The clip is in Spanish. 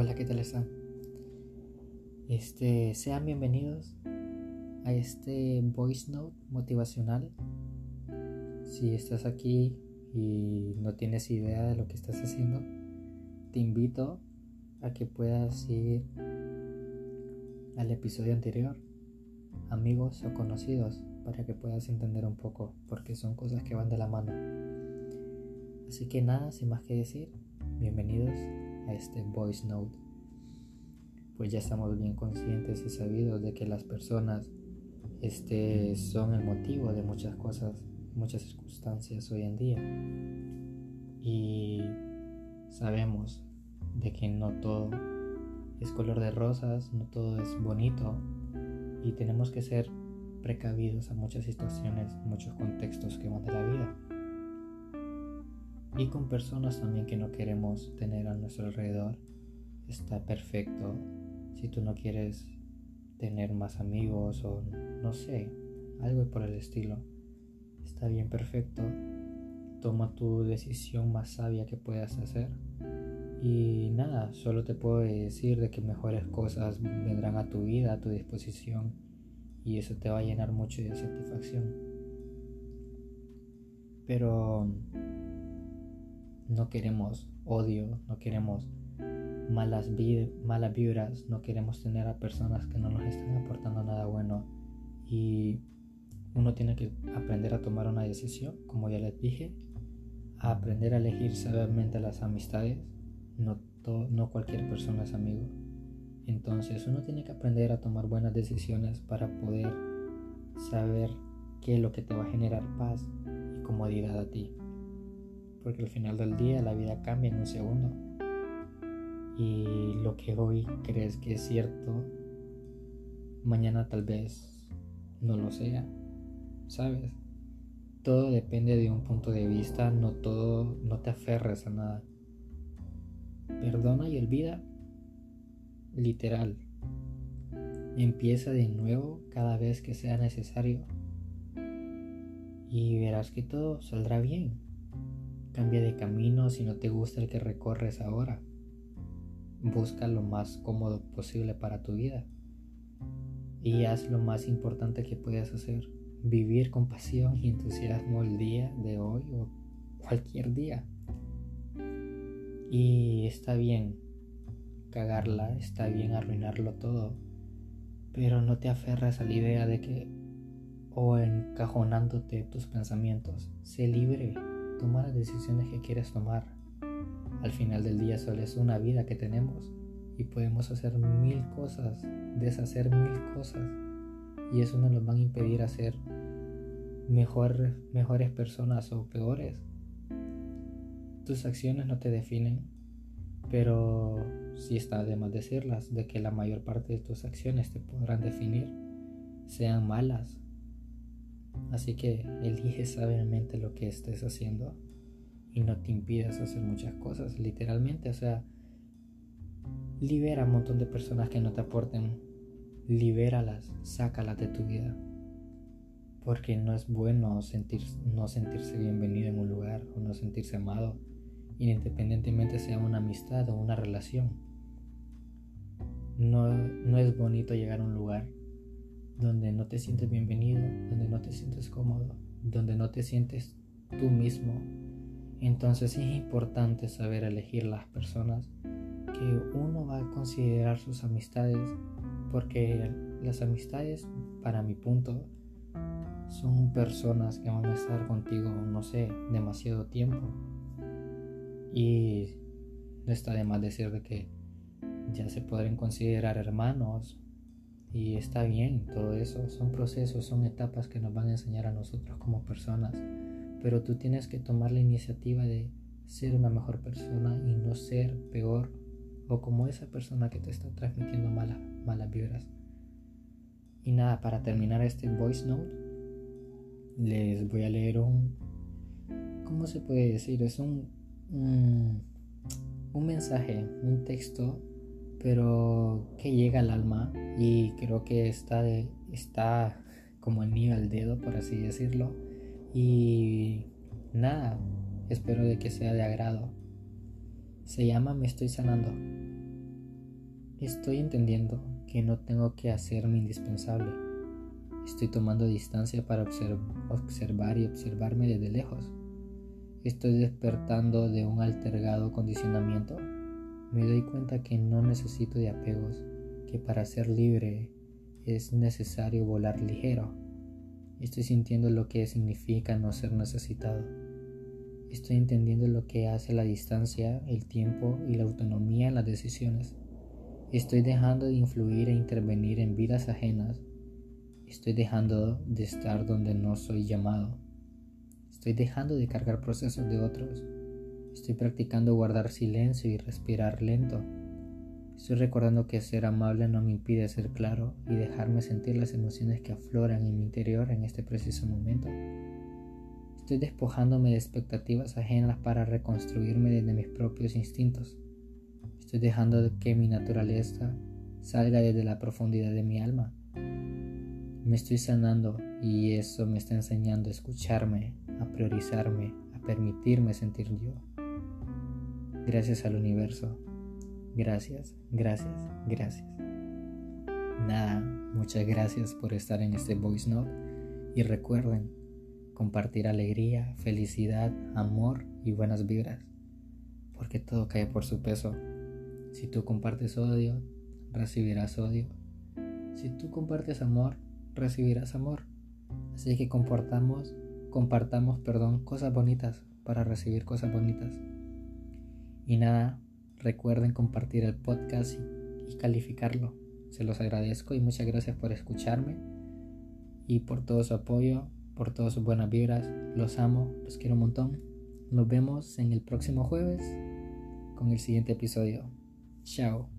Hola, ¿qué tal están? Este, sean bienvenidos a este voice note motivacional. Si estás aquí y no tienes idea de lo que estás haciendo, te invito a que puedas ir al episodio anterior, amigos o conocidos, para que puedas entender un poco, porque son cosas que van de la mano. Así que nada, sin más que decir, bienvenidos a este voice note. Pues ya estamos bien conscientes y sabidos de que las personas este, son el motivo de muchas cosas, muchas circunstancias hoy en día. Y sabemos de que no todo es color de rosas, no todo es bonito y tenemos que ser precavidos a muchas situaciones, muchos contextos que van de la vida y con personas también que no queremos tener a nuestro alrededor. Está perfecto. Si tú no quieres tener más amigos o no sé, algo por el estilo, está bien perfecto. Toma tu decisión más sabia que puedas hacer. Y nada, solo te puedo decir de que mejores cosas vendrán a tu vida, a tu disposición, y eso te va a llenar mucho de satisfacción. Pero no queremos odio, no queremos malas, malas vibras, no queremos tener a personas que no nos están aportando nada bueno. Y uno tiene que aprender a tomar una decisión, como ya les dije, a aprender a elegir sabiamente las amistades. No, no cualquier persona es amigo. Entonces uno tiene que aprender a tomar buenas decisiones para poder saber qué es lo que te va a generar paz y comodidad a ti porque al final del día la vida cambia en un segundo. Y lo que hoy crees que es cierto, mañana tal vez no lo sea, ¿sabes? Todo depende de un punto de vista, no todo, no te aferres a nada. Perdona y olvida, literal. Empieza de nuevo cada vez que sea necesario y verás que todo saldrá bien. Cambia de camino si no te gusta el que recorres ahora. Busca lo más cómodo posible para tu vida. Y haz lo más importante que puedas hacer. Vivir con pasión y entusiasmo el día de hoy o cualquier día. Y está bien cagarla, está bien arruinarlo todo. Pero no te aferras a la idea de que o encajonándote tus pensamientos. Sé libre Toma las decisiones que quieres tomar. Al final del día solo es una vida que tenemos y podemos hacer mil cosas, deshacer mil cosas y eso no nos va a impedir hacer mejor, mejores personas o peores. Tus acciones no te definen, pero si está de más decirlas, de que la mayor parte de tus acciones te podrán definir, sean malas Así que elige sabiamente lo que estés haciendo y no te impidas hacer muchas cosas, literalmente. O sea, libera a un montón de personas que no te aporten. Libéralas, sácalas de tu vida. Porque no es bueno sentir, no sentirse bienvenido en un lugar o no sentirse amado, independientemente sea una amistad o una relación. No, no es bonito llegar a un lugar donde no te sientes bienvenido, donde no te sientes cómodo, donde no te sientes tú mismo. Entonces es importante saber elegir las personas que uno va a considerar sus amistades, porque las amistades, para mi punto, son personas que van a estar contigo, no sé, demasiado tiempo. Y no está de más decir de que ya se podrían considerar hermanos, y está bien todo eso, son procesos, son etapas que nos van a enseñar a nosotros como personas. Pero tú tienes que tomar la iniciativa de ser una mejor persona y no ser peor o como esa persona que te está transmitiendo malas, malas vibras. Y nada, para terminar este voice note, les voy a leer un... ¿Cómo se puede decir? Es un, un, un mensaje, un texto pero que llega al alma y creo que está, está como nivel al dedo, por así decirlo. Y nada, espero de que sea de agrado. Se llama Me estoy sanando. Estoy entendiendo que no tengo que hacerme indispensable. Estoy tomando distancia para observar y observarme desde lejos. Estoy despertando de un altergado condicionamiento. Me doy cuenta que no necesito de apegos, que para ser libre es necesario volar ligero. Estoy sintiendo lo que significa no ser necesitado. Estoy entendiendo lo que hace la distancia, el tiempo y la autonomía en las decisiones. Estoy dejando de influir e intervenir en vidas ajenas. Estoy dejando de estar donde no soy llamado. Estoy dejando de cargar procesos de otros. Estoy practicando guardar silencio y respirar lento. Estoy recordando que ser amable no me impide ser claro y dejarme sentir las emociones que afloran en mi interior en este preciso momento. Estoy despojándome de expectativas ajenas para reconstruirme desde mis propios instintos. Estoy dejando que mi naturaleza salga desde la profundidad de mi alma. Me estoy sanando y eso me está enseñando a escucharme, a priorizarme, a permitirme sentir yo. Gracias al universo. Gracias, gracias, gracias. Nada, muchas gracias por estar en este voice note y recuerden compartir alegría, felicidad, amor y buenas vibras, porque todo cae por su peso. Si tú compartes odio, recibirás odio. Si tú compartes amor, recibirás amor. Así que comportamos, compartamos, perdón, cosas bonitas para recibir cosas bonitas. Y nada, recuerden compartir el podcast y, calificarlo. Se los agradezco y muchas gracias por escucharme y por todo su apoyo, por todas sus buenas vibras. Los amo, los quiero un montón. Nos vemos en el próximo jueves con el siguiente episodio. Chao.